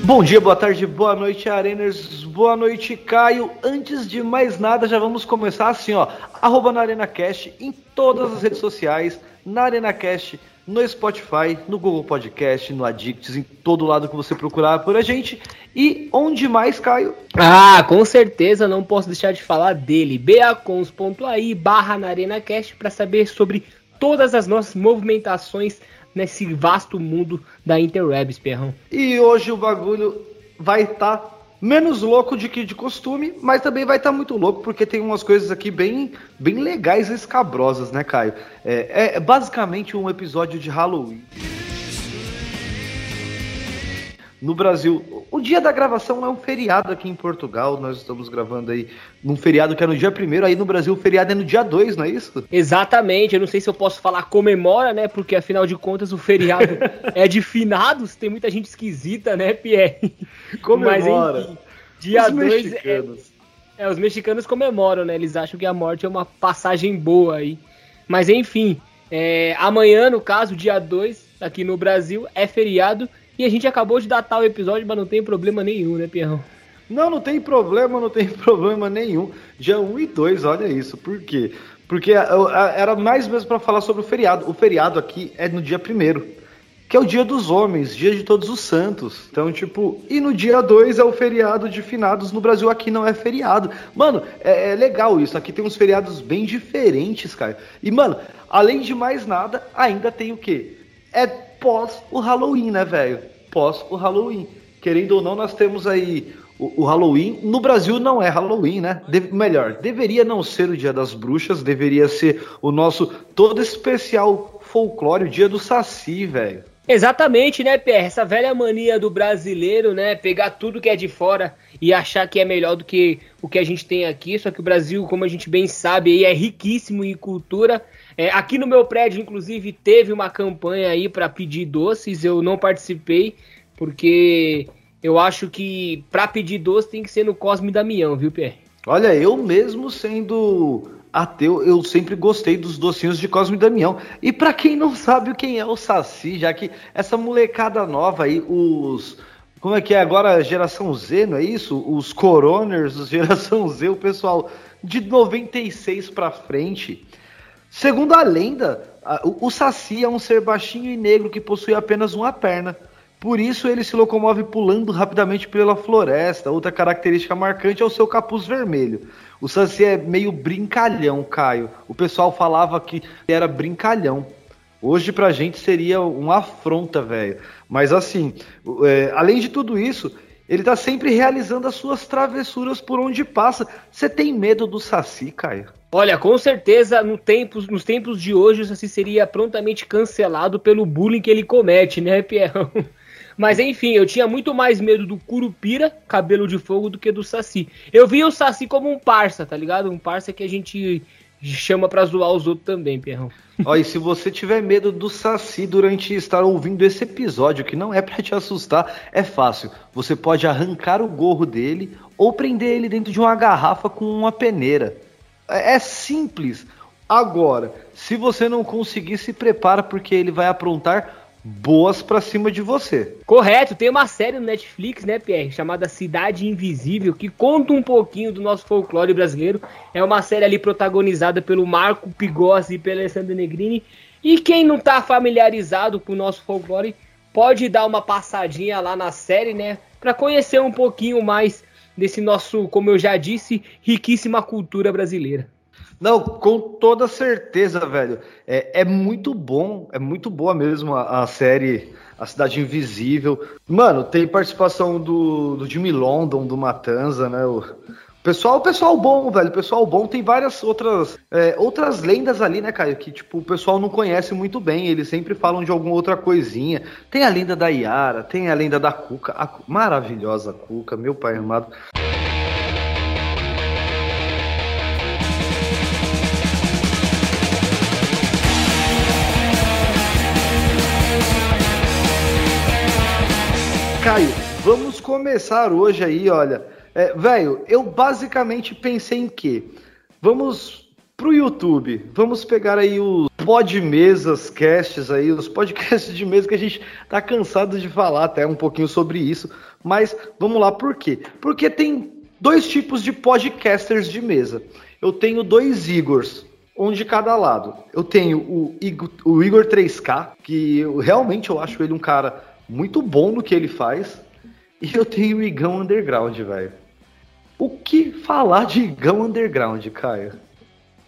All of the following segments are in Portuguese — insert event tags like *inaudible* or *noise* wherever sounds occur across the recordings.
Bom dia, boa tarde, boa noite, Areners, boa noite, Caio. Antes de mais nada, já vamos começar assim, ó. Arroba na ArenaCast em todas as redes sociais, na ArenaCast, no Spotify, no Google Podcast, no Addicts, em todo lado que você procurar por a gente. E onde mais, Caio? Ah, com certeza não posso deixar de falar dele. beacons.ai barra na ArenaCast para saber sobre todas as nossas movimentações nesse vasto mundo da interwebs, Perrão. E hoje o bagulho vai estar tá menos louco de que de costume, mas também vai estar tá muito louco porque tem umas coisas aqui bem, bem legais e escabrosas, né, Caio? É, é basicamente um episódio de Halloween no Brasil. O dia da gravação é um feriado aqui em Portugal. Nós estamos gravando aí num feriado que é no dia primeiro. Aí no Brasil o feriado é no dia 2, não é isso? Exatamente. Eu não sei se eu posso falar comemora, né? Porque afinal de contas o feriado *laughs* é de finados. Tem muita gente esquisita, né, Pierre? Comemora. Mas enfim, dia 2 é, é, os mexicanos comemoram, né? Eles acham que a morte é uma passagem boa aí. Mas enfim, é, amanhã, no caso, dia 2, aqui no Brasil, é feriado. E a gente acabou de datar o episódio, mas não tem problema nenhum, né, Pierrão? Não, não tem problema, não tem *laughs* problema nenhum. Dia 1 e 2, olha isso. Por quê? Porque era mais mesmo para falar sobre o feriado. O feriado aqui é no dia 1 que é o dia dos homens, dia de todos os santos. Então, tipo, e no dia 2 é o feriado de finados. No Brasil aqui não é feriado. Mano, é, é, legal isso. Aqui tem uns feriados bem diferentes, cara. E, mano, além de mais nada, ainda tem o quê? É pós o Halloween, né, velho? Pós o Halloween. Querendo ou não, nós temos aí o, o Halloween. No Brasil não é Halloween, né? De, melhor, deveria não ser o Dia das Bruxas, deveria ser o nosso todo especial folclore, o Dia do Saci, velho. Exatamente, né, Pierre? Essa velha mania do brasileiro, né? Pegar tudo que é de fora e achar que é melhor do que o que a gente tem aqui. Só que o Brasil, como a gente bem sabe, é riquíssimo em cultura. É, aqui no meu prédio, inclusive, teve uma campanha aí para pedir doces. Eu não participei, porque eu acho que para pedir doce tem que ser no Cosme Damião, viu, Pierre? Olha, eu mesmo sendo ateu, eu sempre gostei dos docinhos de Cosme Damião. E para quem não sabe quem é o Saci, já que essa molecada nova aí, os. Como é que é agora? Geração Z, não é isso? Os coroners, *laughs* geração Z, o pessoal de 96 para frente Segundo a lenda, o Saci é um ser baixinho e negro que possui apenas uma perna. Por isso ele se locomove pulando rapidamente pela floresta. Outra característica marcante é o seu capuz vermelho. O Saci é meio brincalhão, Caio. O pessoal falava que era brincalhão. Hoje pra gente seria uma afronta, velho. Mas assim, é, além de tudo isso, ele tá sempre realizando as suas travessuras por onde passa. Você tem medo do Saci, Caio? Olha, com certeza no tempos, nos tempos de hoje o Saci seria prontamente cancelado pelo bullying que ele comete, né, Pierrão? *laughs* Mas enfim, eu tinha muito mais medo do Curupira, cabelo de fogo, do que do Saci. Eu via o Saci como um parça, tá ligado? Um parça que a gente chama pra zoar os outros também, Pierrão. Olha, e se você tiver medo do Saci durante estar ouvindo esse episódio, que não é para te assustar, é fácil. Você pode arrancar o gorro dele ou prender ele dentro de uma garrafa com uma peneira. É, é simples. Agora, se você não conseguir, se prepara porque ele vai aprontar boas para cima de você. Correto, tem uma série no Netflix, né, Pierre, chamada Cidade Invisível, que conta um pouquinho do nosso folclore brasileiro. É uma série ali protagonizada pelo Marco Pigossi e pelo Alessandro Negrini. E quem não tá familiarizado com o nosso folclore, pode dar uma passadinha lá na série, né, para conhecer um pouquinho mais desse nosso, como eu já disse, riquíssima cultura brasileira. Não, com toda certeza, velho. É, é muito bom, é muito boa mesmo a, a, série A Cidade Invisível. Mano, tem participação do, do Jimmy London, do Matanza, né? O, pessoal, pessoal bom, velho. Pessoal bom. Tem várias outras é, outras lendas ali, né, Caio? Que tipo o pessoal não conhece muito bem. Eles sempre falam de alguma outra coisinha. Tem a lenda da Yara, tem a lenda da Cuca, a maravilhosa Cuca, meu pai amado. Caio, vamos começar hoje aí, olha. É, velho, eu basicamente pensei em quê? Vamos pro YouTube, vamos pegar aí os pod mesas, casts aí, os podcasts de mesa que a gente tá cansado de falar até um pouquinho sobre isso, mas vamos lá, por quê? Porque tem dois tipos de podcasters de mesa. Eu tenho dois Igors, um de cada lado. Eu tenho o Igor, o Igor 3K, que eu, realmente eu acho ele um cara muito bom no que ele faz, e eu tenho o Igão Underground, velho. O que falar de Igão Underground, Caio?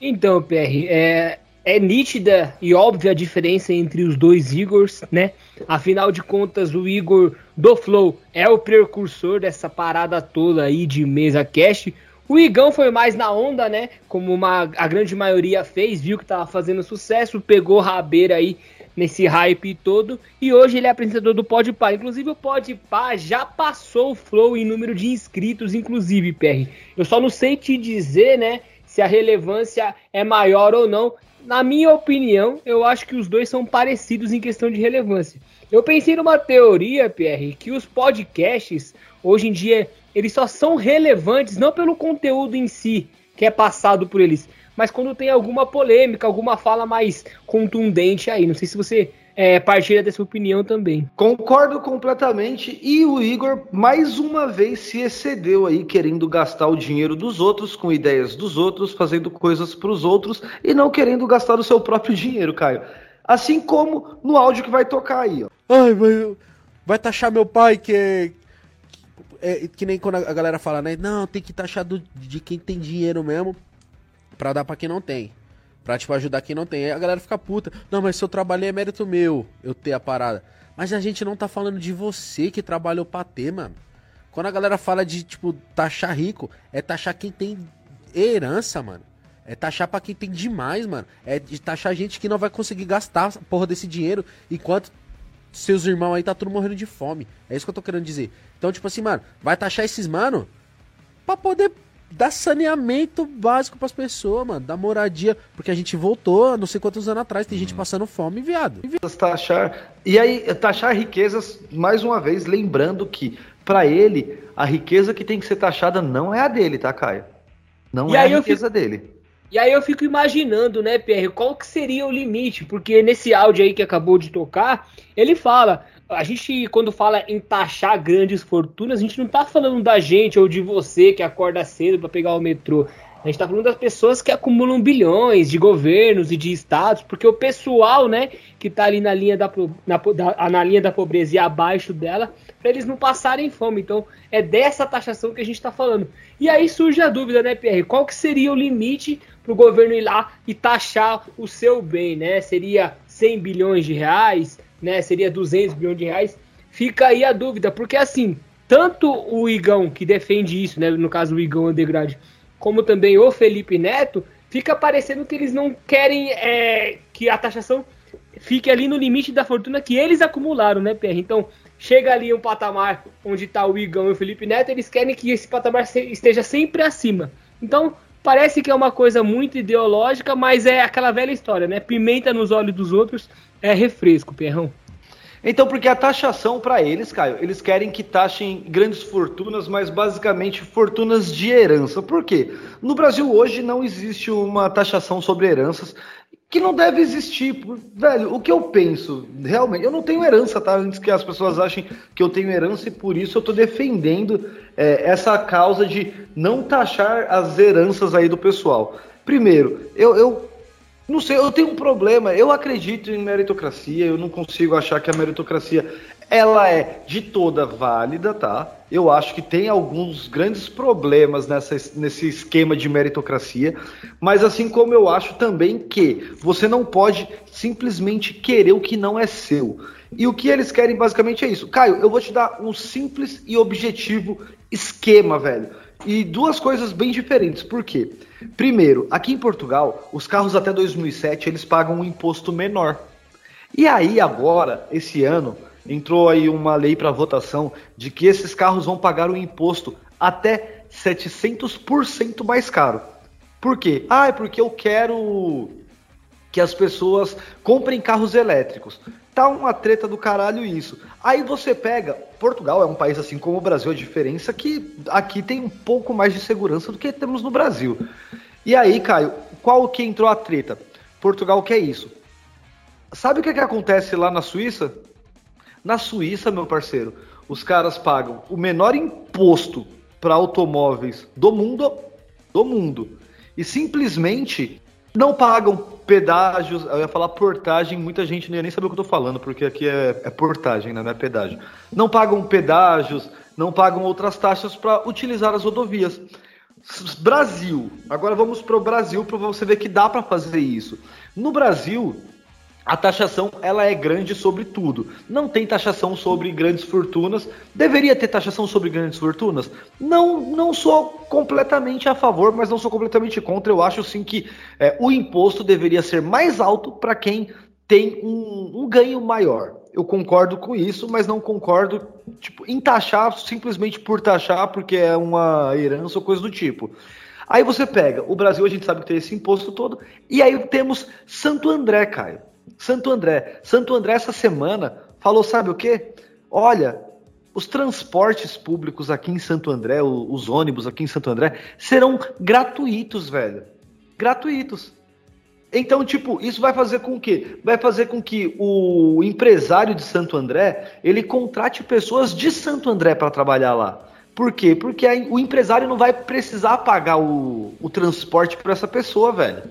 Então, PR, é, é nítida e óbvia a diferença entre os dois Igors, né? Afinal de contas, o Igor do Flow é o precursor dessa parada toda aí de mesa cast. O Igão foi mais na onda, né? Como uma, a grande maioria fez, viu que tava fazendo sucesso, pegou rabeira aí nesse hype todo. E hoje ele é apresentador do Podpah. Inclusive o Podpah já passou o Flow em número de inscritos, inclusive, PR. Eu só não sei te dizer, né? Se a relevância é maior ou não na minha opinião, eu acho que os dois são parecidos em questão de relevância. Eu pensei numa teoria, Pierre, que os podcasts, hoje em dia, eles só são relevantes não pelo conteúdo em si, que é passado por eles, mas quando tem alguma polêmica, alguma fala mais contundente aí. Não sei se você é, partilha dessa opinião também. Concordo completamente. E o Igor, mais uma vez, se excedeu aí, querendo gastar o dinheiro dos outros, com ideias dos outros, fazendo coisas para os outros e não querendo gastar o seu próprio dinheiro, Caio. Assim como no áudio que vai tocar aí, ó. Ai, vai, vai taxar meu pai, que é, é, que nem quando a galera fala, né? Não, tem que taxar do, de quem tem dinheiro mesmo pra dar pra quem não tem. Pra, tipo, ajudar quem não tem. Aí a galera fica puta. Não, mas se eu trabalhei é mérito meu eu ter a parada. Mas a gente não tá falando de você que trabalhou pra ter, mano. Quando a galera fala de, tipo, taxar rico, é taxar quem tem herança, mano. É taxar pra quem tem demais, mano. É de taxar gente que não vai conseguir gastar porra desse dinheiro enquanto seus irmãos aí tá tudo morrendo de fome. É isso que eu tô querendo dizer. Então, tipo assim, mano, vai taxar esses mano pra poder dar saneamento básico pras pessoas, mano. Dar moradia. Porque a gente voltou, não sei quantos anos atrás, tem gente uhum. passando fome, viado. Taxar. E aí, taxar riquezas, mais uma vez, lembrando que, para ele, a riqueza que tem que ser taxada não é a dele, tá, Caio? Não e é a riqueza fico... dele. E aí eu fico imaginando, né, Pierre, qual que seria o limite? Porque nesse áudio aí que acabou de tocar, ele fala: a gente, quando fala em taxar grandes fortunas, a gente não tá falando da gente ou de você que acorda cedo para pegar o metrô. A gente tá falando das pessoas que acumulam bilhões de governos e de estados, porque o pessoal, né, que tá ali na linha da, na, na linha da pobreza e abaixo dela, para eles não passarem fome. Então, é dessa taxação que a gente tá falando. E aí surge a dúvida, né, Pierre? Qual que seria o limite para o governo ir lá e taxar o seu bem, né? Seria 100 bilhões de reais? Né, seria 200 bilhões de reais. Fica aí a dúvida, porque assim, tanto o Igão, que defende isso, né, no caso o Igão Underground, como também o Felipe Neto, fica parecendo que eles não querem é, que a taxação fique ali no limite da fortuna que eles acumularam, né, PR? Então, chega ali um patamar onde está o Igão e o Felipe Neto, eles querem que esse patamar esteja sempre acima. Então, parece que é uma coisa muito ideológica, mas é aquela velha história, né? Pimenta nos olhos dos outros é refresco, Perrão. Então, porque a taxação para eles, Caio, eles querem que taxem grandes fortunas, mas basicamente fortunas de herança. Por quê? No Brasil hoje não existe uma taxação sobre heranças que não deve existir. Velho, o que eu penso, realmente, eu não tenho herança, tá? Antes que as pessoas achem que eu tenho herança e por isso eu tô defendendo é, essa causa de não taxar as heranças aí do pessoal. Primeiro, eu, eu não sei, eu tenho um problema. Eu acredito em meritocracia. Eu não consigo achar que a meritocracia ela é de toda válida, tá? Eu acho que tem alguns grandes problemas nessa, nesse esquema de meritocracia, mas assim como eu acho também que você não pode simplesmente querer o que não é seu. E o que eles querem basicamente é isso. Caio, eu vou te dar um simples e objetivo esquema, velho. E duas coisas bem diferentes. Por quê? Primeiro, aqui em Portugal, os carros até 2007 eles pagam um imposto menor. E aí agora, esse ano, entrou aí uma lei para votação de que esses carros vão pagar um imposto até 700% mais caro. Por quê? Ah, é porque eu quero que as pessoas comprem carros elétricos. Tá uma treta do caralho isso. Aí você pega, Portugal é um país assim como o Brasil, a diferença é que aqui tem um pouco mais de segurança do que temos no Brasil. E aí, Caio, qual que entrou a treta? Portugal quer isso. Sabe o que, que acontece lá na Suíça? Na Suíça, meu parceiro, os caras pagam o menor imposto para automóveis do mundo, do mundo, e simplesmente não pagam pedágios. Eu ia falar portagem, muita gente não ia nem saber o que eu tô falando, porque aqui é, é portagem, né? não é pedágio. Não pagam pedágios, não pagam outras taxas para utilizar as rodovias. Brasil. Agora vamos para o Brasil para você ver que dá para fazer isso. No Brasil, a taxação ela é grande sobre tudo. Não tem taxação sobre grandes fortunas. Deveria ter taxação sobre grandes fortunas? Não, não sou completamente a favor, mas não sou completamente contra. Eu acho sim que é, o imposto deveria ser mais alto para quem tem um, um ganho maior. Eu concordo com isso, mas não concordo tipo, em taxar simplesmente por taxar, porque é uma herança ou coisa do tipo. Aí você pega, o Brasil a gente sabe que tem esse imposto todo, e aí temos Santo André, Caio. Santo André. Santo André essa semana falou, sabe o quê? Olha, os transportes públicos aqui em Santo André, os ônibus aqui em Santo André, serão gratuitos, velho. Gratuitos. Então, tipo, isso vai fazer com que vai fazer com que o empresário de Santo André ele contrate pessoas de Santo André para trabalhar lá. Por quê? Porque o empresário não vai precisar pagar o, o transporte para essa pessoa, velho.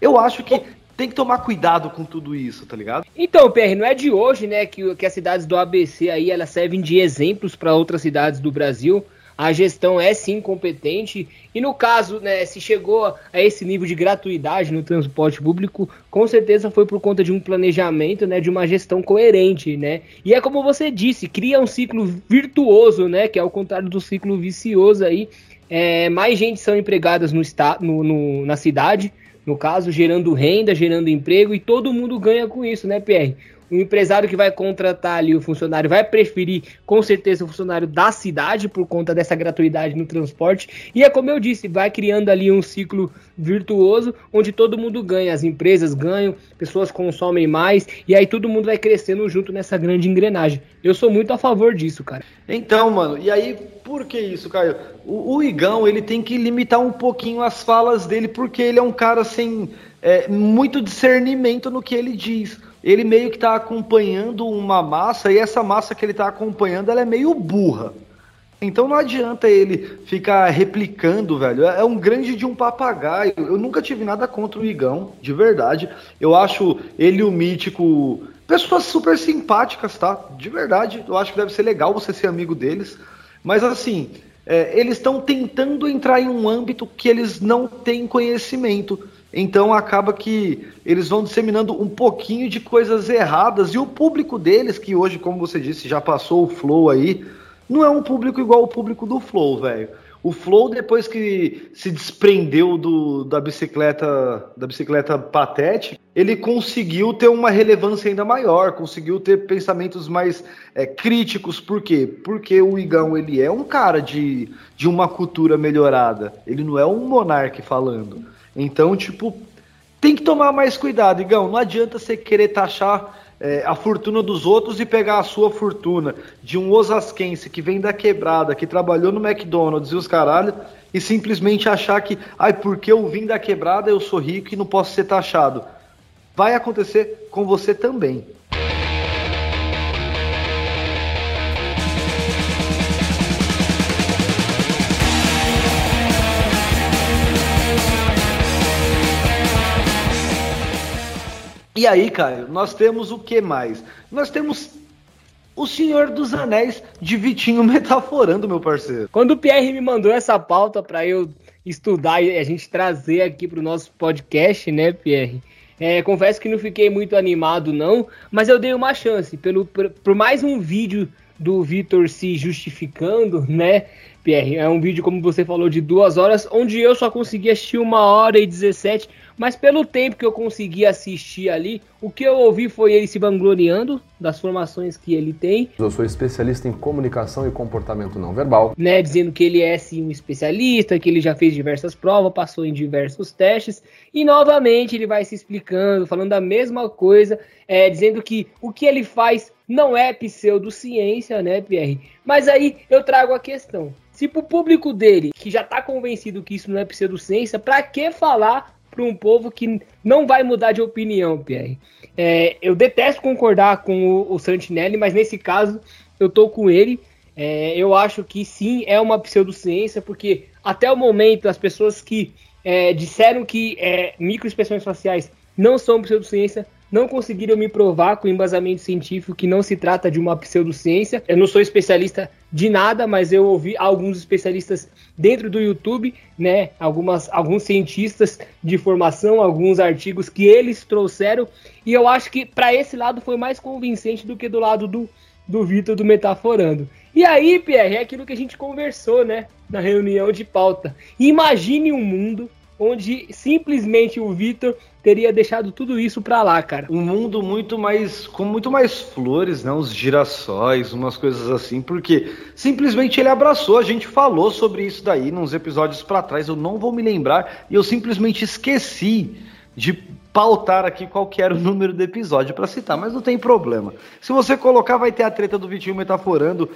Eu acho que tem que tomar cuidado com tudo isso, tá ligado? Então, PR, não é de hoje, né, que, que as cidades do ABC aí, elas servem de exemplos para outras cidades do Brasil. A gestão é sim competente e no caso, né, se chegou a esse nível de gratuidade no transporte público, com certeza foi por conta de um planejamento, né, de uma gestão coerente, né? E é como você disse, cria um ciclo virtuoso, né, que é o contrário do ciclo vicioso aí. É, mais gente são empregadas no, no, no na cidade, no caso, gerando renda, gerando emprego, e todo mundo ganha com isso, né, Pierre? O empresário que vai contratar ali o funcionário vai preferir, com certeza, o funcionário da cidade por conta dessa gratuidade no transporte. E é como eu disse, vai criando ali um ciclo virtuoso onde todo mundo ganha, as empresas ganham, pessoas consomem mais e aí todo mundo vai crescendo junto nessa grande engrenagem. Eu sou muito a favor disso, cara. Então, mano, e aí por que isso, Caio? O, o Igão ele tem que limitar um pouquinho as falas dele porque ele é um cara sem é, muito discernimento no que ele diz ele meio que está acompanhando uma massa e essa massa que ele está acompanhando ela é meio burra. Então não adianta ele ficar replicando, velho. É um grande de um papagaio. Eu nunca tive nada contra o Igão, de verdade. Eu acho ele o Mítico pessoas super simpáticas, tá? De verdade. Eu acho que deve ser legal você ser amigo deles. Mas assim, é, eles estão tentando entrar em um âmbito que eles não têm conhecimento. Então acaba que eles vão disseminando um pouquinho de coisas erradas e o público deles, que hoje, como você disse, já passou o Flow aí, não é um público igual o público do Flow, velho. O Flow, depois que se desprendeu do, da bicicleta da bicicleta Patete, ele conseguiu ter uma relevância ainda maior, conseguiu ter pensamentos mais é, críticos. Por quê? Porque o Igão ele é um cara de, de uma cultura melhorada. Ele não é um monarca falando. Então, tipo, tem que tomar mais cuidado, Igão. Não adianta você querer taxar é, a fortuna dos outros e pegar a sua fortuna de um osasquense que vem da quebrada, que trabalhou no McDonald's e os caralho, e simplesmente achar que, ai, porque eu vim da quebrada, eu sou rico e não posso ser taxado. Vai acontecer com você também. E aí, Caio, nós temos o que mais? Nós temos o Senhor dos Anéis de Vitinho *laughs* metaforando, meu parceiro. Quando o Pierre me mandou essa pauta para eu estudar e a gente trazer aqui para o nosso podcast, né, Pierre? É, confesso que não fiquei muito animado, não, mas eu dei uma chance. Pelo, por, por mais um vídeo do Vitor se justificando, né, Pierre? É um vídeo, como você falou, de duas horas, onde eu só consegui assistir uma hora e 17 mas pelo tempo que eu consegui assistir ali, o que eu ouvi foi ele se vangloriando das formações que ele tem. Eu sou especialista em comunicação e comportamento não verbal. Né, dizendo que ele é sim um especialista, que ele já fez diversas provas, passou em diversos testes. E novamente ele vai se explicando, falando a mesma coisa, é, dizendo que o que ele faz não é pseudociência, né, Pierre? Mas aí eu trago a questão. Se pro público dele, que já tá convencido que isso não é pseudociência, para que falar para um povo que não vai mudar de opinião, Pierre. É, eu detesto concordar com o, o Santinelli, mas nesse caso eu tô com ele. É, eu acho que sim, é uma pseudociência, porque até o momento as pessoas que é, disseram que é, microexpressões faciais não são pseudociência não conseguiram me provar com embasamento científico que não se trata de uma pseudociência. Eu não sou especialista de nada, mas eu ouvi alguns especialistas dentro do YouTube, né? Algumas, alguns cientistas de formação, alguns artigos que eles trouxeram, e eu acho que para esse lado foi mais convincente do que do lado do, do Vitor do Metaforando. E aí, Pierre, é aquilo que a gente conversou, né? Na reunião de pauta. Imagine um mundo onde simplesmente o Vitor teria deixado tudo isso pra lá, cara. Um mundo muito mais. com muito mais flores, né? Uns girassóis, umas coisas assim, porque simplesmente ele abraçou. A gente falou sobre isso daí nos episódios para trás, eu não vou me lembrar, e eu simplesmente esqueci de pautar aqui qual que era o número do episódio para citar, mas não tem problema. Se você colocar, vai ter a treta do Vitinho metaforando.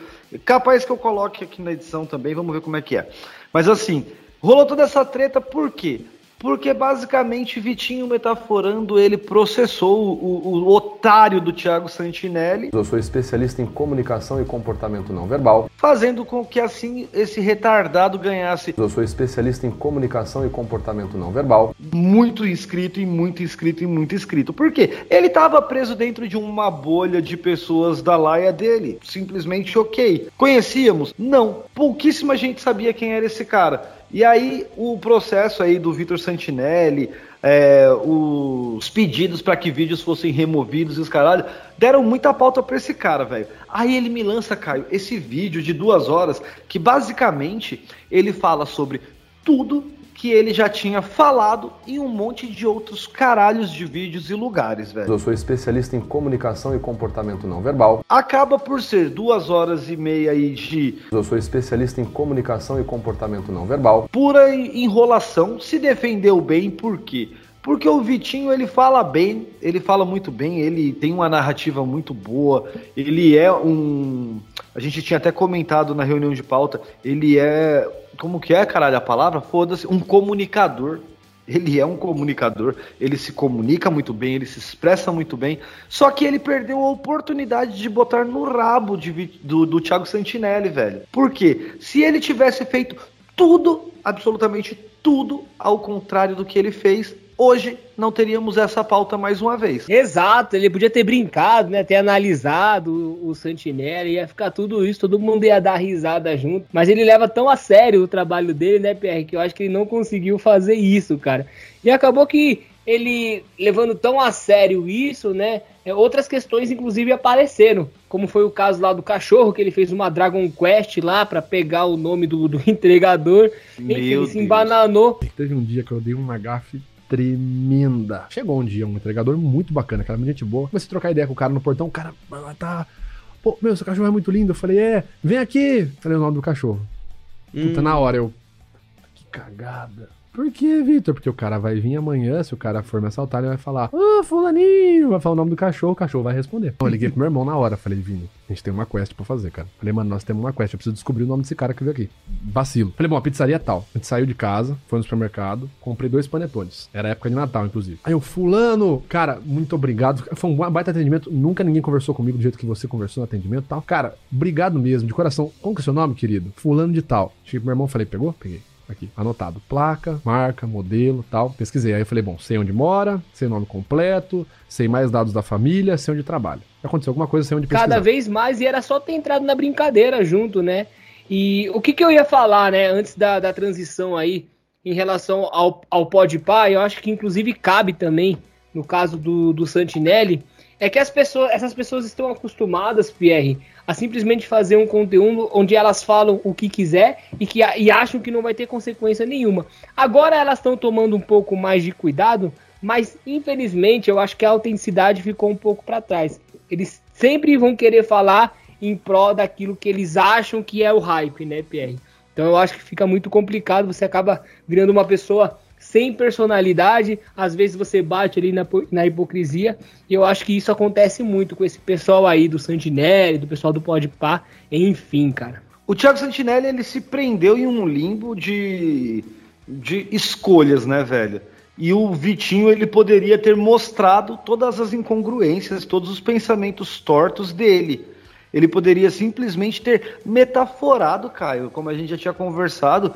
Capaz que eu coloque aqui na edição também, vamos ver como é que é. Mas assim, Rolou toda essa treta por quê? Porque basicamente Vitinho metaforando, ele processou o, o, otário do Thiago Santinelli. Eu sou especialista em comunicação e comportamento não verbal. Fazendo com que assim esse retardado ganhasse. Eu sou especialista em comunicação e comportamento não verbal. Muito inscrito e muito inscrito e muito inscrito. Por quê? Ele estava preso dentro de uma bolha de pessoas da laia dele. Simplesmente ok. Conhecíamos? Não. Pouquíssima gente sabia quem era esse cara. E aí o processo aí do Vitor Santinelli, é, os pedidos para que vídeos fossem removidos e os caralho, deram muita pauta para esse cara, velho. Aí ele me lança, Caio, esse vídeo de duas horas que basicamente ele fala sobre tudo que ele já tinha falado em um monte de outros caralhos de vídeos e lugares, velho. Eu sou especialista em comunicação e comportamento não verbal. Acaba por ser duas horas e meia aí de. Eu sou especialista em comunicação e comportamento não verbal. Pura enrolação, se defendeu bem, por quê? Porque o Vitinho ele fala bem, ele fala muito bem, ele tem uma narrativa muito boa, ele é um. A gente tinha até comentado na reunião de pauta, ele é como que é, caralho, a palavra? Foda-se, um comunicador. Ele é um comunicador, ele se comunica muito bem, ele se expressa muito bem, só que ele perdeu a oportunidade de botar no rabo de, do, do Thiago Santinelli, velho. Por quê? Se ele tivesse feito tudo, absolutamente tudo, ao contrário do que ele fez, hoje não teríamos essa pauta mais uma vez. Exato, ele podia ter brincado, né, ter analisado o, o Santinelli, ia ficar tudo isso, todo mundo ia dar risada junto, mas ele leva tão a sério o trabalho dele, né, Pierre, que eu acho que ele não conseguiu fazer isso, cara. E acabou que ele levando tão a sério isso, né, é, outras questões inclusive apareceram, como foi o caso lá do cachorro, que ele fez uma Dragon Quest lá para pegar o nome do, do *laughs* entregador, Meu Enfim, ele se embananou. Teve um dia que eu dei uma gafe tremenda. Chegou um dia um entregador muito bacana, aquela gente boa. Comecei a trocar ideia com o cara no portão. O cara, tá. Pô, meu, seu cachorro é muito lindo. Eu falei, é, vem aqui. Falei o nome do cachorro. Hum. Puta, na hora eu. Que cagada. Por que, Vitor? Porque o cara vai vir amanhã, se o cara for me assaltar, ele vai falar, ô, oh, fulaninho, vai falar o nome do cachorro, o cachorro vai responder. Então, eu liguei pro meu irmão na hora, falei, Vini, a gente tem uma quest pra fazer, cara. Falei, mano, nós temos uma quest, eu preciso descobrir o nome desse cara que veio aqui. Vacilo. Falei, bom, a pizzaria é tal. A gente saiu de casa, foi no supermercado, comprei dois panetones. Era época de Natal, inclusive. Aí o fulano, cara, muito obrigado. Foi um baita atendimento, nunca ninguém conversou comigo do jeito que você conversou no atendimento e tal. Cara, obrigado mesmo, de coração. Como que é o seu nome, querido? Fulano de tal. Cheguei pro meu irmão, falei, pegou? Peguei. Aqui, anotado. Placa, marca, modelo, tal. Pesquisei. Aí eu falei, bom, sei onde mora, sei nome completo, sei mais dados da família, sei onde trabalha. Aconteceu alguma coisa, sei onde pesquisar. Cada vez mais, e era só ter entrado na brincadeira junto, né? E o que, que eu ia falar, né, antes da, da transição aí, em relação ao, ao Podpah, eu acho que inclusive cabe também, no caso do, do Santinelli, é que as pessoas, essas pessoas estão acostumadas, Pierre, a simplesmente fazer um conteúdo onde elas falam o que quiser e, que, e acham que não vai ter consequência nenhuma. Agora elas estão tomando um pouco mais de cuidado, mas infelizmente eu acho que a autenticidade ficou um pouco para trás. Eles sempre vão querer falar em prol daquilo que eles acham que é o hype, né, Pierre? Então eu acho que fica muito complicado, você acaba virando uma pessoa sem personalidade, às vezes você bate ali na, na hipocrisia, e eu acho que isso acontece muito com esse pessoal aí do Santinelli, do pessoal do Podpah, enfim, cara. O Thiago Santinelli, ele se prendeu em um limbo de, de escolhas, né, velho? E o Vitinho ele poderia ter mostrado todas as incongruências, todos os pensamentos tortos dele. Ele poderia simplesmente ter metaforado, Caio, como a gente já tinha conversado,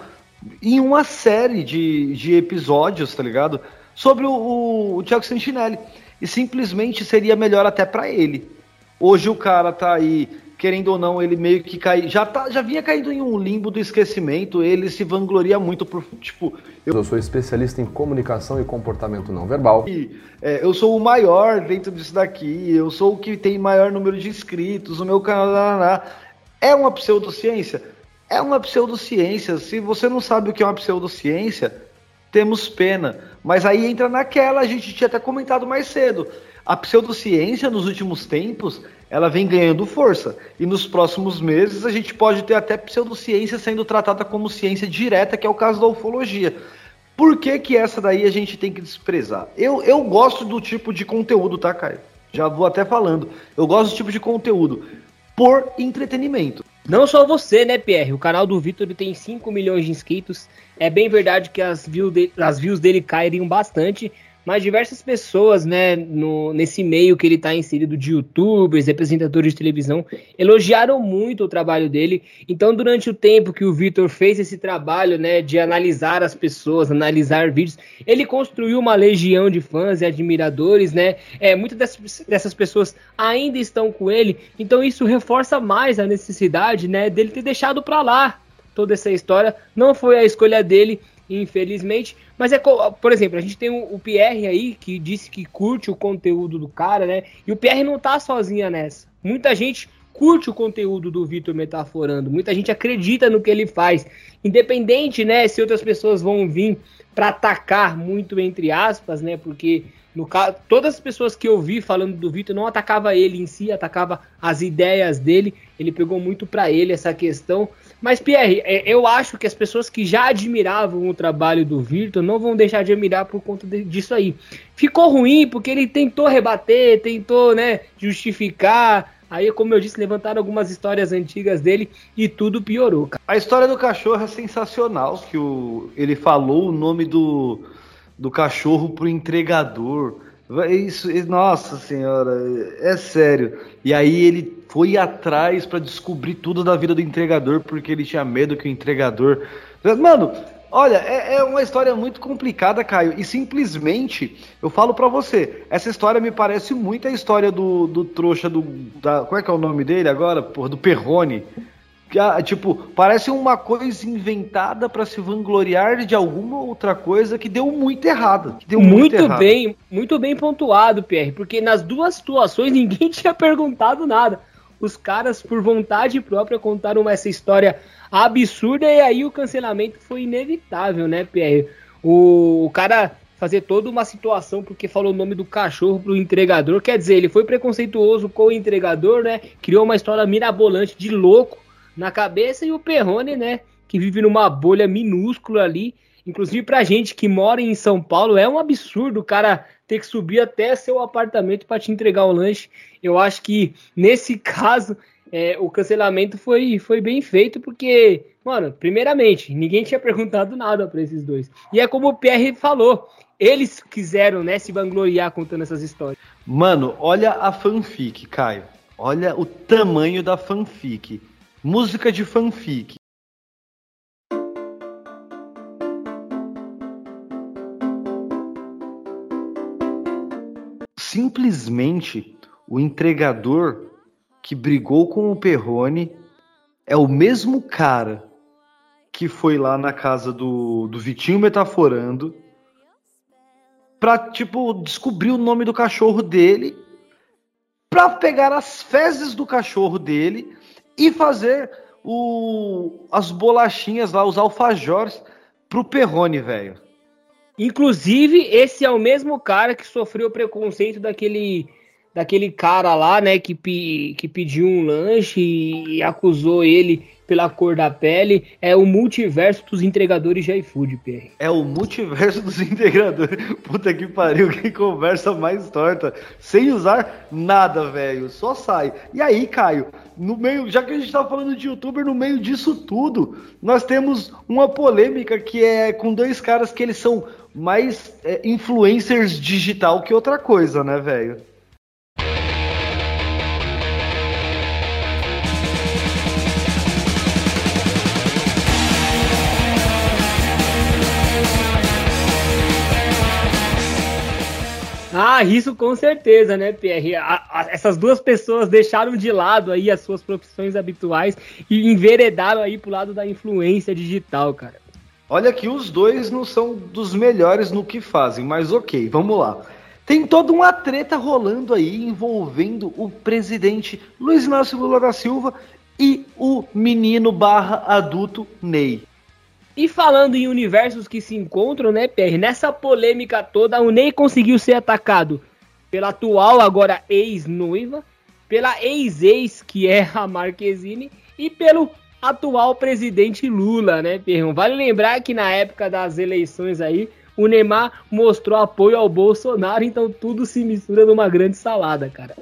em uma série de, de episódios, tá ligado? Sobre o, o, o Thiago Santinelli. E simplesmente seria melhor até para ele. Hoje o cara tá aí querendo ou não, ele meio que cai, já tá, já vinha caindo em um limbo do esquecimento, ele se vangloria muito por, tipo, eu, eu sou especialista em comunicação e comportamento não verbal. E, é, eu sou o maior dentro disso daqui, eu sou o que tem maior número de inscritos, o meu canal é uma pseudociência. É uma pseudociência. Se você não sabe o que é uma pseudociência, temos pena. Mas aí entra naquela, a gente tinha até comentado mais cedo. A pseudociência nos últimos tempos ela vem ganhando força. E nos próximos meses a gente pode ter até pseudociência sendo tratada como ciência direta, que é o caso da ufologia. Por que, que essa daí a gente tem que desprezar? Eu, eu gosto do tipo de conteúdo, tá, Caio? Já vou até falando. Eu gosto do tipo de conteúdo por entretenimento. Não só você, né, Pierre? O canal do Vitor tem 5 milhões de inscritos. É bem verdade que as views, de, as views dele cairiam bastante, mas diversas pessoas, né, no, nesse meio que ele está inserido de youtubers, apresentadores de televisão, elogiaram muito o trabalho dele. Então, durante o tempo que o Vitor fez esse trabalho, né, de analisar as pessoas, analisar vídeos, ele construiu uma legião de fãs e admiradores, né? É, muitas dessas, dessas pessoas ainda estão com ele, então isso reforça mais a necessidade, né, dele ter deixado para lá toda essa história. Não foi a escolha dele, infelizmente. Mas é, por exemplo, a gente tem o, Pierre aí que disse que curte o conteúdo do cara, né? E o Pierre não tá sozinha nessa. Muita gente curte o conteúdo do Vitor metaforando, muita gente acredita no que ele faz, independente, né, se outras pessoas vão vir para atacar muito entre aspas, né? Porque no caso, todas as pessoas que eu vi falando do Vitor não atacava ele em si, atacava as ideias dele. Ele pegou muito para ele essa questão. Mas, Pierre, é, eu acho que as pessoas que já admiravam o trabalho do Virtus não vão deixar de admirar por conta disso aí. Ficou ruim porque ele tentou rebater, tentou né, justificar. Aí, como eu disse, levantaram algumas histórias antigas dele e tudo piorou. Cara. A história do cachorro é sensacional, que o, ele falou o nome do, do cachorro pro entregador. Isso, nossa senhora, é sério. E aí ele foi atrás para descobrir tudo da vida do entregador, porque ele tinha medo que o entregador. Mano, olha, é, é uma história muito complicada, Caio. E simplesmente, eu falo para você, essa história me parece muito a história do, do trouxa do. Da, qual é que é o nome dele agora? Porra, do Perrone. Ah, tipo, parece uma coisa inventada para se vangloriar de alguma outra coisa que deu muito errado. Deu muito, muito bem, muito bem pontuado, Pierre, porque nas duas situações ninguém *laughs* tinha perguntado nada. Os caras, por vontade própria, contaram essa história absurda e aí o cancelamento foi inevitável, né, Pierre? O, o cara fazer toda uma situação porque falou o nome do cachorro pro entregador, quer dizer, ele foi preconceituoso com o entregador, né? Criou uma história mirabolante de louco na cabeça e o Perrone, né, que vive numa bolha minúscula ali. Inclusive pra gente que mora em São Paulo, é um absurdo o cara ter que subir até seu apartamento para te entregar o lanche. Eu acho que nesse *laughs* caso é, o cancelamento foi, foi bem feito porque, mano, primeiramente, ninguém tinha perguntado nada para esses dois. E é como o Pierre falou, eles quiseram, né, se vangloriar contando essas histórias. Mano, olha a fanfic, Caio. Olha o tamanho da fanfic. Música de fanfic. Simplesmente o entregador que brigou com o Perrone é o mesmo cara que foi lá na casa do, do Vitinho metaforando pra, tipo, descobrir o nome do cachorro dele, pra pegar as fezes do cachorro dele e fazer o, as bolachinhas lá, os alfajores pro Perrone, velho. Inclusive, esse é o mesmo cara que sofreu preconceito daquele daquele cara lá, né, que, que pediu um lanche e acusou ele pela cor da pele. É o multiverso dos entregadores de iFood, PR. É o multiverso dos entregadores. *laughs* Puta que pariu, que conversa mais torta. Sem usar nada, velho. Só sai. E aí, Caio, no meio, já que a gente tá falando de youtuber, no meio disso tudo, nós temos uma polêmica que é com dois caras que eles são mais é, influencers digital que outra coisa, né, velho? Ah, isso com certeza, né, Pierre? A, a, essas duas pessoas deixaram de lado aí as suas profissões habituais e enveredaram aí pro lado da influência digital, cara. Olha que os dois não são dos melhores no que fazem, mas ok, vamos lá. Tem toda uma treta rolando aí envolvendo o presidente Luiz Inácio Lula da Silva e o menino barra adulto Ney. E falando em universos que se encontram, né, PR? Nessa polêmica toda, o Ney conseguiu ser atacado pela atual, agora ex-noiva, pela ex-ex, que é a Marquezine, e pelo atual presidente Lula, né, Perrão? Vale lembrar que na época das eleições aí, o Neymar mostrou apoio ao Bolsonaro, então tudo se mistura numa grande salada, cara.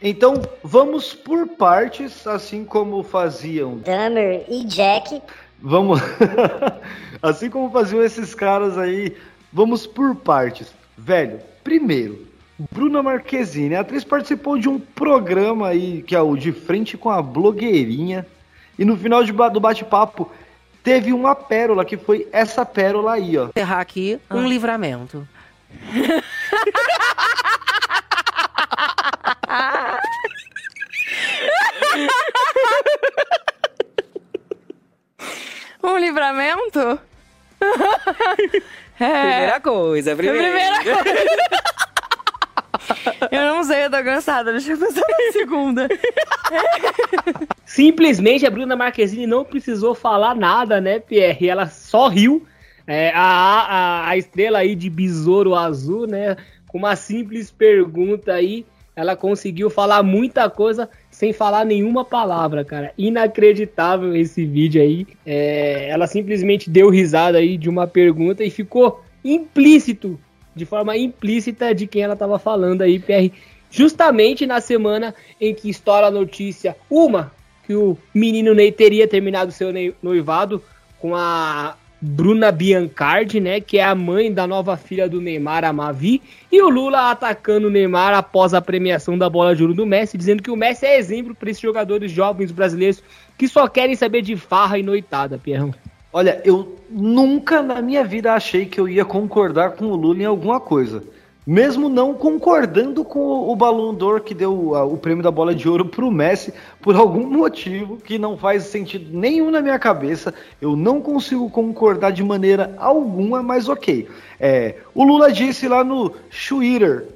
Então, vamos por partes, assim como faziam Dahmer e Jack. Vamos. *laughs* assim como faziam esses caras aí, vamos por partes. Velho, primeiro, Bruna Marquezine, a atriz participou de um programa aí, que é o De Frente com a Blogueirinha. E no final de, do bate-papo, teve uma pérola, que foi essa pérola aí, ó. Encerrar aqui um ah. livramento. um livramento? *laughs* é. Primeira coisa, primeira, primeira coisa. *laughs* eu não sei, eu tô cansada. Deixa eu pensar na segunda. *laughs* Simplesmente a Bruna Marquezine não precisou falar nada, né, Pierre? Ela só riu. É, a, a, a estrela aí de besouro azul, né? Com uma simples pergunta aí, ela conseguiu falar muita coisa sem falar nenhuma palavra, cara. Inacreditável esse vídeo aí. É, ela simplesmente deu risada aí de uma pergunta e ficou implícito, de forma implícita, de quem ela estava falando aí, PR. Justamente na semana em que estoura a notícia, uma, que o menino Ney teria terminado seu noivado com a Bruna Biancardi, né, que é a mãe da nova filha do Neymar, a Mavi, e o Lula atacando o Neymar após a premiação da bola de ouro do Messi, dizendo que o Messi é exemplo para esses jogadores jovens brasileiros que só querem saber de farra e noitada, Pierrão. Olha, eu nunca na minha vida achei que eu ia concordar com o Lula em alguma coisa mesmo não concordando com o, Ballon d'Or que deu a, o prêmio da bola de ouro para o Messi, por algum motivo que não faz sentido nenhum na minha cabeça, eu não consigo concordar de maneira alguma, mas ok. É, o Lula disse lá no Twitter,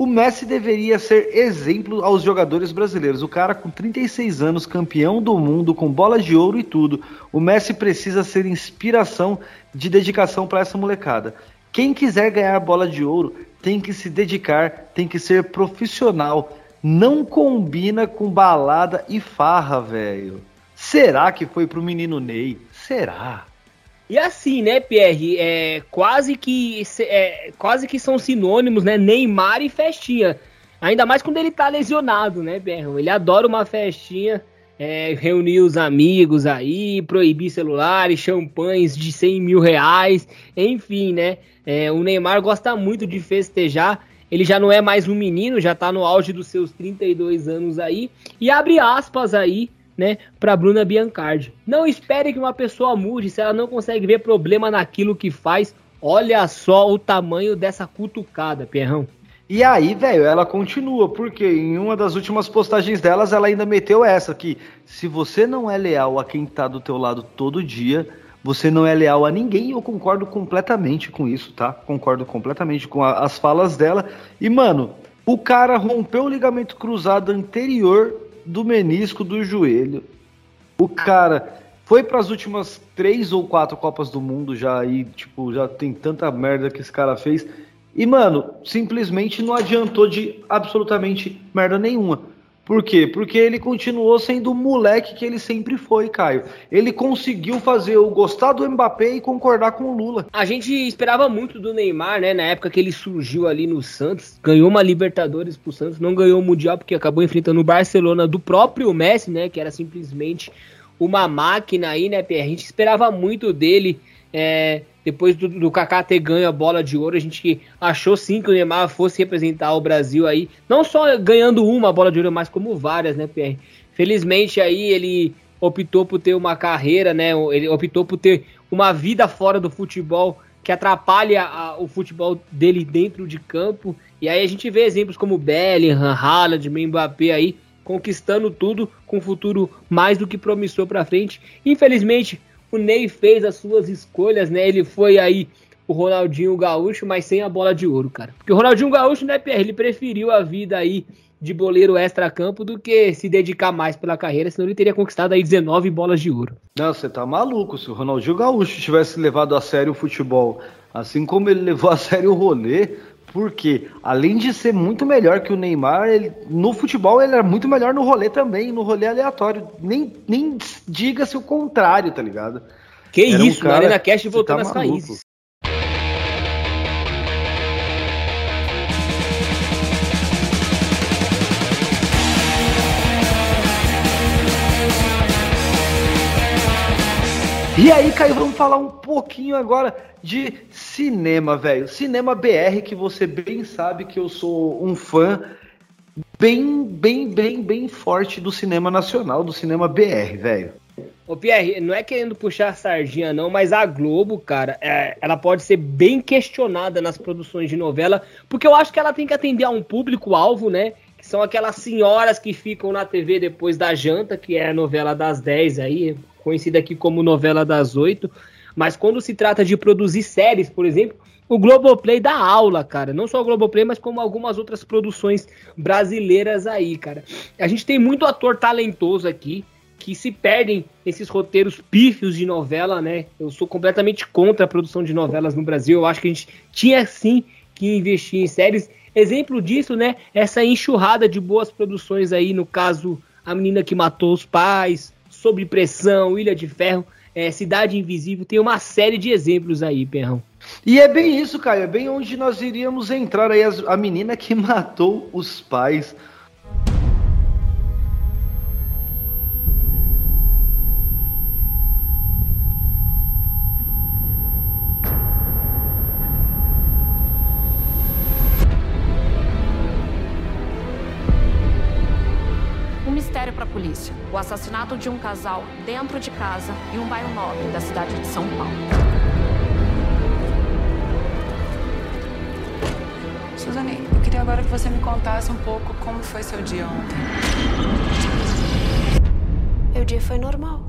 o Messi deveria ser exemplo aos jogadores brasileiros. O cara com 36 anos, campeão do mundo, com bola de ouro e tudo. O Messi precisa ser inspiração de dedicação para essa molecada. Quem quiser ganhar bola de ouro tem que se dedicar, tem que ser profissional. Não combina com balada e farra, velho. Será que foi pro menino Ney? Será? E assim, né, Pierre? É, quase que é, quase que são sinônimos, né? Neymar e festinha. Ainda mais quando ele tá lesionado, né, Pierre? Ele adora uma festinha, é, reunir os amigos aí, proibir celulares, champanhes de 100 mil reais, enfim, né? É, o Neymar gosta muito de festejar. Ele já não é mais um menino, já tá no auge dos seus 32 anos aí. E abre aspas aí, né, pra Bruna Biancardi. Não espere que uma pessoa mude se ela não consegue ver problema naquilo que faz. Olha só o tamanho dessa cutucada, Pierrão. E aí, velho, ela continua, porque em uma das últimas postagens delas, ela ainda meteu essa, que se você não é leal a quem tá do teu lado todo dia, você não é leal a ninguém eu concordo completamente com isso, tá? Concordo completamente com a, as falas dela. E, mano, o cara rompeu o ligamento cruzado anterior do menisco do joelho. O cara foi para as últimas três ou quatro Copas do Mundo já e, tipo, já tem tanta merda que esse cara fez. E, mano, simplesmente não adiantou de absolutamente merda nenhuma. Por quê? Porque ele continuou sendo o moleque que ele sempre foi, Caio. Ele conseguiu fazer o gostar do Mbappé e concordar com o Lula. A gente esperava muito do Neymar, né? Na época que ele surgiu ali no Santos, ganhou uma Libertadores pro Santos, não ganhou o Mundial porque acabou enfrentando o Barcelona do próprio Messi, né? Que era simplesmente uma máquina aí, né? A gente esperava muito dele é, depois do, do Kaká ter ganho a bola de ouro, a gente achou sim que o Neymar fosse representar o Brasil aí, não só ganhando uma bola de ouro, mas como várias, né, Pierre? Felizmente aí ele optou por ter uma carreira, né? Ele optou por ter uma vida fora do futebol que atrapalha a, o futebol dele dentro de campo. E aí a gente vê exemplos como Bellingham, Haaland, Mbappé aí conquistando tudo com um futuro mais do que promissor para frente. Infelizmente, o Ney fez as suas escolhas, né? Ele foi aí o Ronaldinho Gaúcho, mas sem a bola de ouro, cara. Porque o Ronaldinho Gaúcho, né, Pierre, ele preferiu a vida aí de boleiro extra-campo do que se dedicar mais pela carreira, senão ele teria conquistado aí 19 bolas de ouro. Não, você tá maluco. Se o Ronaldinho Gaúcho tivesse levado a sério o futebol, assim como ele levou a sério o rolê, porque além de ser muito melhor que o Neymar, ele, no futebol ele era muito melhor no rolê também, no rolê aleatório. Nem, nem diga-se o contrário, tá ligado? Que Era um isso, cara- na Arena você voltando tá às raízes. E aí, Caio, vamos falar um pouquinho agora de cinema, velho. Cinema BR, que você bem sabe que eu sou um fã bem, bem, bem, bem forte do cinema nacional, do cinema BR, velho. Ô Pierre, não é querendo puxar sardinha não, mas a Globo, cara, é, ela pode ser bem questionada nas produções de novela, porque eu acho que ela tem que atender a um público-alvo, né? Que são aquelas senhoras que ficam na TV depois da janta, que é a novela das 10 aí, conhecida aqui como novela das 8. Mas quando se trata de produzir séries, por exemplo, o Globoplay dá aula, cara. Não só o Globoplay, mas como algumas outras produções brasileiras aí, cara. A gente tem muito ator talentoso aqui que se perdem nesses roteiros pífios de novela, né? Eu sou completamente contra a produção de novelas no Brasil. Eu acho que a gente tinha sim que investir em séries. Exemplo disso, né? Essa enxurrada de boas produções aí, no caso, A Menina que Matou os Pais, Sob Pressão, Ilha de Ferro, é, Cidade Invisível. Tem uma série de exemplos aí, Perrão. E é bem isso, Caio, é bem onde nós iríamos entrar aí, a menina que *laughs* matou os pais. Assassinato de um casal dentro de casa em um bairro nobre da cidade de São Paulo. Suzane, eu queria agora que você me contasse um pouco como foi seu dia ontem. Meu dia foi normal.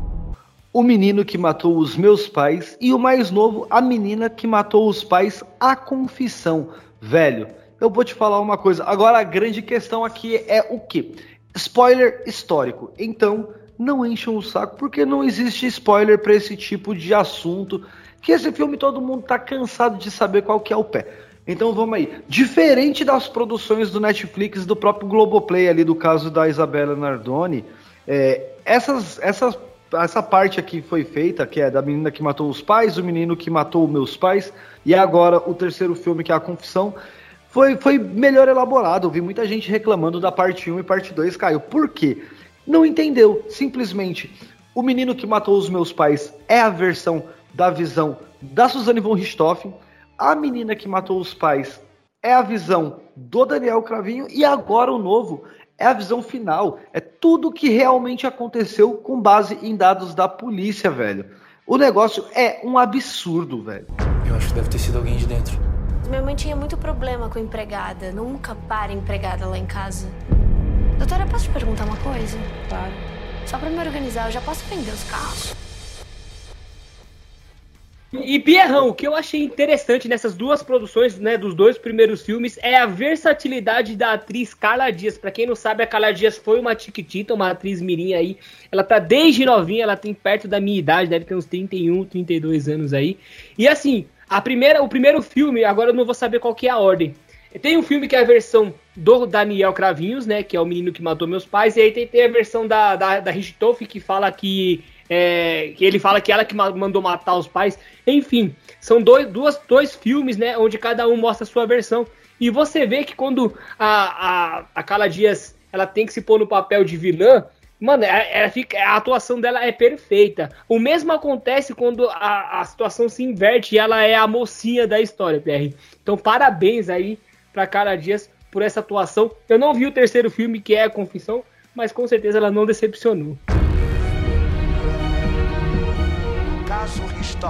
O menino que matou os meus pais e o mais novo, a menina que matou os pais, a confissão. Velho, eu vou te falar uma coisa. Agora a grande questão aqui é o quê? Spoiler histórico. Então, não encham o saco porque não existe spoiler para esse tipo de assunto. Que esse filme todo mundo tá cansado de saber qual que é o pé. Então vamos aí. Diferente das produções do Netflix, do próprio Globoplay ali, do caso da Isabela Nardoni, é, essas, essas, essa parte aqui foi feita, que é da menina que matou os pais, o menino que matou meus pais, e agora o terceiro filme, que é a Confissão, foi, foi melhor elaborado. Eu vi muita gente reclamando da parte 1 e parte 2, Caio. Por quê? Não entendeu. Simplesmente, o menino que matou os meus pais é a versão da visão da Suzane von Richthofen. A menina que matou os pais é a visão do Daniel Cravinho. E agora o novo é a visão final. É tudo que realmente aconteceu com base em dados da polícia, velho. O negócio é um absurdo, velho. Eu acho que deve ter sido alguém de dentro. Minha mãe tinha muito problema com empregada. Nunca para empregada lá em casa. Doutora, posso te perguntar uma coisa? Claro. Só pra me organizar, eu já posso vender os carros? E Pierrão, o que eu achei interessante nessas duas produções, né, dos dois primeiros filmes, é a versatilidade da atriz Carla Dias. Pra quem não sabe, a Carla Dias foi uma tiquitita, uma atriz mirim aí. Ela tá desde novinha, ela tem perto da minha idade, deve ter uns 31, 32 anos aí. E assim, a primeira, o primeiro filme, agora eu não vou saber qual que é a ordem. Tem um filme que é a versão do Daniel Cravinhos, né, que é o menino que matou meus pais, e aí tem, tem a versão da, da, da Richthofen, que fala que é, que ele fala que ela que ma- mandou matar os pais. Enfim, são dois, duas, dois filmes, né? Onde cada um mostra a sua versão. E você vê que quando a, a, a Carla Dias ela tem que se pôr no papel de vilã, Mano, ela, ela fica, a atuação dela é perfeita. O mesmo acontece quando a, a situação se inverte e ela é a mocinha da história, PR. Então, parabéns aí pra Cara Dias por essa atuação. Eu não vi o terceiro filme, que é a Confissão, mas com certeza ela não decepcionou.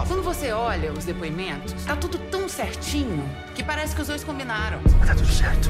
Quando você olha os depoimentos, tá tudo tão certinho que parece que os dois combinaram. Tá tudo certo.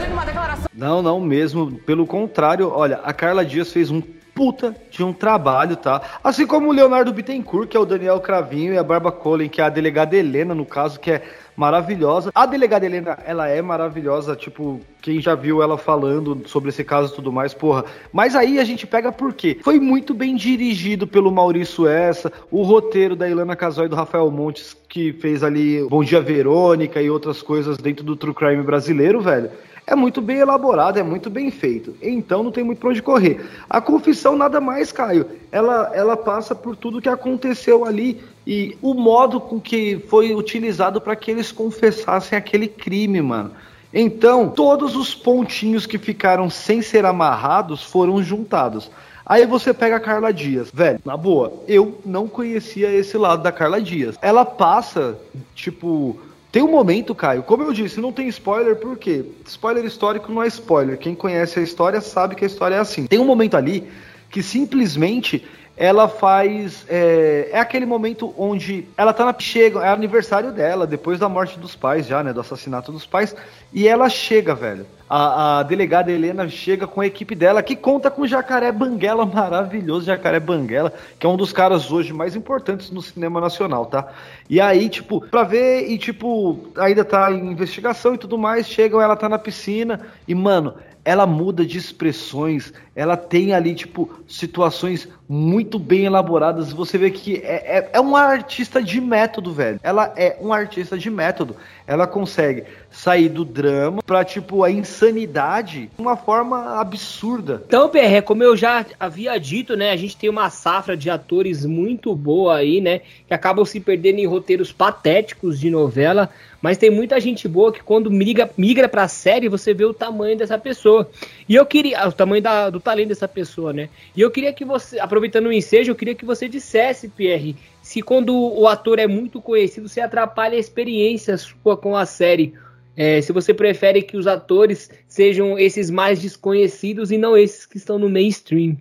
Teve uma declaração. Não, não mesmo. Pelo contrário, olha, a Carla Dias fez um puta de um trabalho, tá? Assim como o Leonardo Bittencourt, que é o Daniel Cravinho, e a Barba Collen, que é a delegada Helena, no caso, que é maravilhosa. A delegada Helena, ela é maravilhosa, tipo, quem já viu ela falando sobre esse caso e tudo mais, porra. Mas aí a gente pega por quê? Foi muito bem dirigido pelo Maurício Essa, o roteiro da Ilana Casói e do Rafael Montes, que fez ali Bom Dia Verônica e outras coisas dentro do True Crime brasileiro, velho é muito bem elaborado, é muito bem feito. Então não tem muito pra onde correr. A confissão nada mais, Caio. Ela, ela passa por tudo que aconteceu ali e o modo com que foi utilizado para que eles confessassem aquele crime, mano. Então, todos os pontinhos que ficaram sem ser amarrados foram juntados. Aí você pega a Carla Dias. Velho, na boa, eu não conhecia esse lado da Carla Dias. Ela passa, tipo, tem um momento, Caio, como eu disse, não tem spoiler, por quê? Spoiler histórico não é spoiler. Quem conhece a história sabe que a história é assim. Tem um momento ali que simplesmente ela faz. É, é, aquele momento onde ela tá na. Chega, é aniversário dela, depois da morte dos pais, já, né? Do assassinato dos pais. E ela chega, velho. A, a delegada Helena chega com a equipe dela, que conta com o Jacaré Banguela, *laughs* maravilhoso Jacaré Banguela, que é um dos caras hoje mais importantes no cinema nacional, tá? E aí, tipo, pra ver, e tipo, ainda tá em investigação e tudo mais, chegam, ela tá na piscina, e mano, ela muda de expressões, ela tem ali, tipo, situações muito bem elaboradas. Você vê que é, é, é uma artista de método, velho. Ela é um artista de método. Ela consegue sair do drama pra, tipo, a insanidade de uma forma absurda. Então, PR, como eu já havia dito, né? A gente tem uma safra de atores muito boa aí, né? Que acabam se perdendo em roteiros patéticos de novela. Mas tem muita gente boa que quando migra, migra pra série, você vê o tamanho dessa pessoa. E eu queria. O tamanho da, do talento dessa pessoa, né? E eu queria que você, aproveitando o ensejo, eu queria que você dissesse, Pierre, se quando o ator é muito conhecido, você atrapalha a experiência sua com a série. É, se você prefere que os atores sejam esses mais desconhecidos e não esses que estão no mainstream.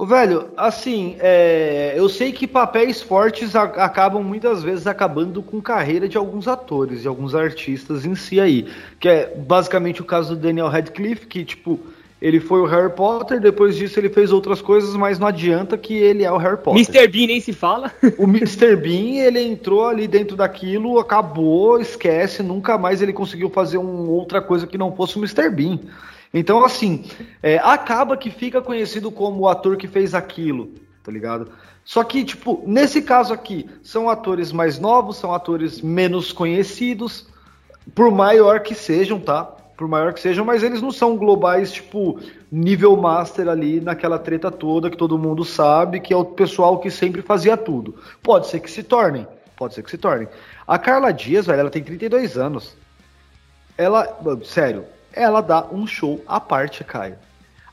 O velho, assim, é, eu sei que papéis fortes a, acabam muitas vezes acabando com carreira de alguns atores, de alguns artistas em si aí. Que é basicamente o caso do Daniel Radcliffe, que, tipo, ele foi o Harry Potter, depois disso ele fez outras coisas, mas não adianta que ele é o Harry Potter. Mr. Bean nem se fala. o Mr. Bean, ele entrou ali dentro daquilo, acabou, esquece, nunca mais ele conseguiu fazer um, outra coisa que não fosse o Mr. Bean. Então, assim, é, acaba que fica conhecido como o ator que fez aquilo, tá ligado? Só que, tipo, nesse caso aqui, são atores mais novos, são atores menos conhecidos, por maior que sejam, tá? Por maior que sejam, mas eles não são globais, tipo, nível master ali naquela treta toda que todo mundo sabe, que é o pessoal que sempre fazia tudo. Pode ser que se tornem, pode ser que se tornem. A Carla Dias, velho, ela tem 32 anos. Ela, sério, ela dá um show à parte, Caio.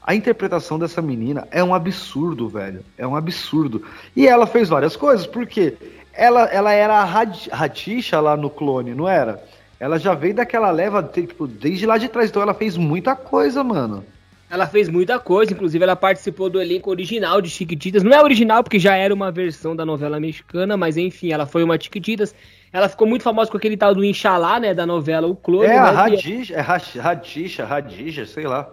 A interpretação dessa menina é um absurdo, velho. É um absurdo. E ela fez várias coisas, porque ela, ela era a Radisha lá no clone, não era? Ela já veio daquela leva, tipo, desde lá de trás. Então ela fez muita coisa, mano. Ela fez muita coisa, inclusive ela participou do elenco original de Chiquititas. Não é original, porque já era uma versão da novela mexicana, mas enfim, ela foi uma Chiquititas. Ela ficou muito famosa com aquele tal do Inxalá, né, da novela O Clone. É, né, a Radisha, é Radisha, Radisha, sei lá.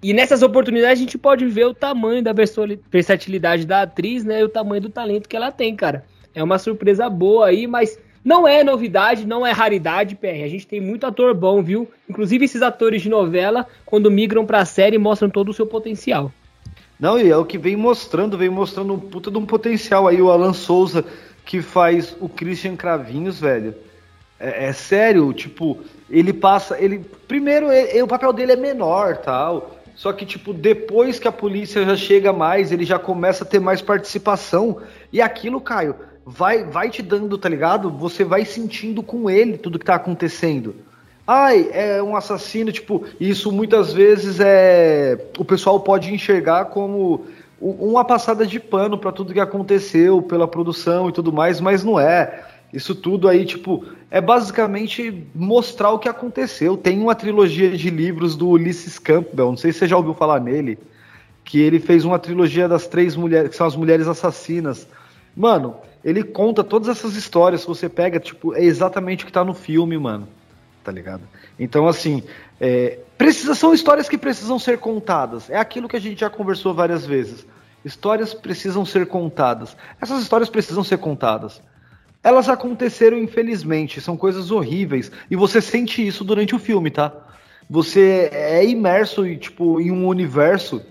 E nessas oportunidades a gente pode ver o tamanho da versatilidade da atriz, né, e o tamanho do talento que ela tem, cara. É uma surpresa boa aí, mas não é novidade, não é raridade, PR. A gente tem muito ator bom, viu? Inclusive esses atores de novela, quando migram pra série, mostram todo o seu potencial. Não, e é o que vem mostrando, vem mostrando um puta de um potencial aí, o Alan Souza, que faz o Christian Cravinhos, velho. É, é sério, tipo, ele passa. ele Primeiro, ele, o papel dele é menor tal. Só que, tipo, depois que a polícia já chega mais, ele já começa a ter mais participação. E aquilo, Caio, vai, vai te dando, tá ligado? Você vai sentindo com ele tudo que tá acontecendo. ai, é um assassino, tipo, isso muitas vezes é. O pessoal pode enxergar como uma passada de pano para tudo que aconteceu, pela produção e tudo mais, mas não é. Isso tudo aí, tipo, é basicamente mostrar o que aconteceu. Tem uma trilogia de livros do Ulysses Campbell, não sei se você já ouviu falar nele, que ele fez uma trilogia das três mulheres, que são as mulheres assassinas. Mano, ele conta todas essas histórias, se você pega, tipo, é exatamente o que tá no filme, mano. Tá ligado? Então, assim, é, precisa, são histórias que precisam ser contadas. É aquilo que a gente já conversou várias vezes. Histórias precisam ser contadas. Essas histórias precisam ser contadas. Elas aconteceram, infelizmente, são coisas horríveis. E você sente isso durante o filme, tá? Você é imerso tipo, em um universo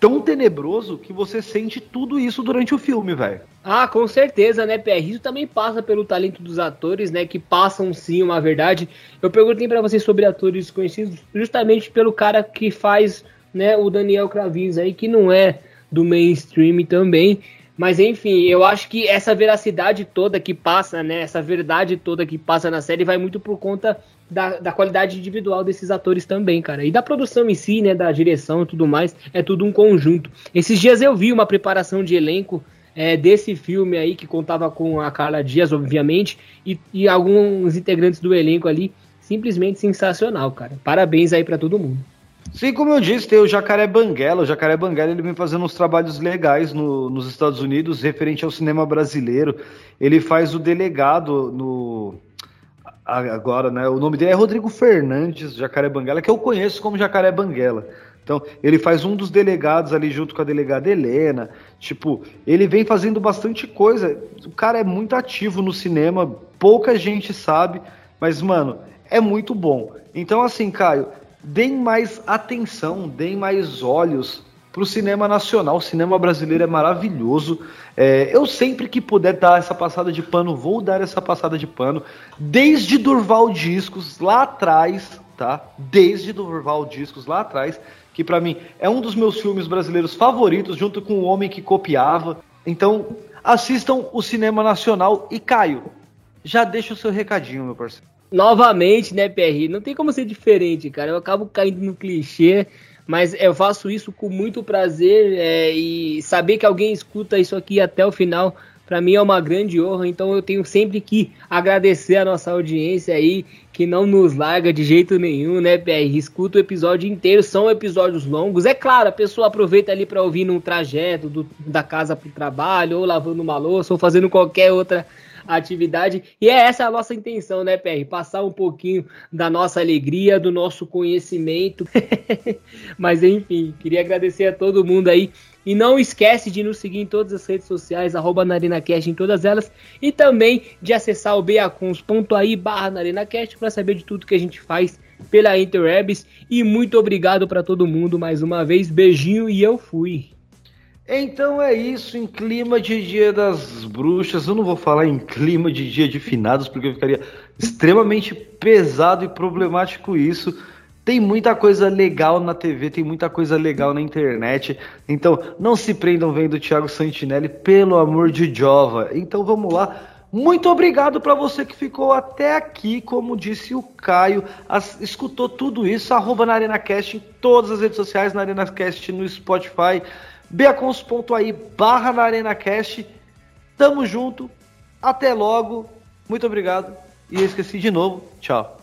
tão tenebroso que você sente tudo isso durante o filme, velho. Ah, com certeza, né, PR? Isso também passa pelo talento dos atores, né? Que passam sim uma verdade. Eu perguntei pra vocês sobre atores conhecidos justamente pelo cara que faz, né, o Daniel Cravinhos aí, que não é do mainstream também. Mas enfim, eu acho que essa veracidade toda que passa, né? Essa verdade toda que passa na série vai muito por conta da, da qualidade individual desses atores também, cara. E da produção em si, né? Da direção e tudo mais. É tudo um conjunto. Esses dias eu vi uma preparação de elenco é, desse filme aí, que contava com a Carla Dias, obviamente, e, e alguns integrantes do elenco ali. Simplesmente sensacional, cara. Parabéns aí pra todo mundo. Sim, como eu disse, tem o Jacaré Banguela. O Jacaré Banguela ele vem fazendo uns trabalhos legais no- nos Estados Unidos, referente ao cinema brasileiro. Ele faz o delegado no. Agora, né? O nome dele é Rodrigo Fernandes, Jacaré Banguela, que eu conheço como Jacaré Banguela. Então, ele faz um dos delegados ali junto com a delegada Helena. Tipo, ele vem fazendo bastante coisa. O cara é muito ativo no cinema, pouca gente sabe, mas, mano, é muito bom. Então, assim, Caio, deem mais atenção, deem mais olhos pro cinema nacional. O cinema brasileiro é maravilhoso. É, eu sempre que puder dar essa passada de pano, vou dar essa passada de pano. Desde Durval Discos, lá atrás, tá? Desde Durval Discos, lá atrás, que pra mim é um dos meus filmes brasileiros favoritos, junto com O Homem que Copiava. Então, assistam o cinema nacional. E Caio, já deixa o seu recadinho, meu parceiro. Novamente, né, PR? Não tem como ser diferente, cara. Eu acabo caindo no clichê, mas eu faço isso com muito prazer é, e saber que alguém escuta isso aqui até o final, pra mim é uma grande honra. Então eu tenho sempre que agradecer a nossa audiência aí, que não nos larga de jeito nenhum, né, PR? Escuta o episódio inteiro, são episódios longos. É claro, a pessoa aproveita ali pra ouvir num trajeto do- da casa pro trabalho, ou lavando uma louça, ou fazendo qualquer outra atividade. E é essa a nossa intenção, né, PR? Passar um pouquinho da nossa alegria, do nosso conhecimento. *laughs* Mas enfim, queria agradecer a todo mundo aí. E não esquece de nos seguir em todas as redes sociais, arroba NarinaCast em todas elas. E também de acessar o beacuns.ai barra NarinaCast para saber de tudo que a gente faz pela Interwebs. E muito obrigado para todo mundo mais uma vez. Beijinho e eu fui. Então é isso, em clima de Dia das Bruxas. Eu não vou falar em clima de Dia de Finados, porque ficaria extremamente pesado e problemático isso. Tem muita coisa legal na TV, tem muita coisa legal na internet. Então não se prendam vendo o Thiago Santinelli, pelo amor de Jova. Então vamos lá. Muito obrigado para você que ficou até aqui, como disse o Caio, as- escutou tudo isso, arroba na ArenaCast em todas as redes sociais, na ArenaCast no Spotify, beacons.ai barra na ArenaCast. Tamo junto, até logo, muito obrigado. E eu esqueci de novo, tchau.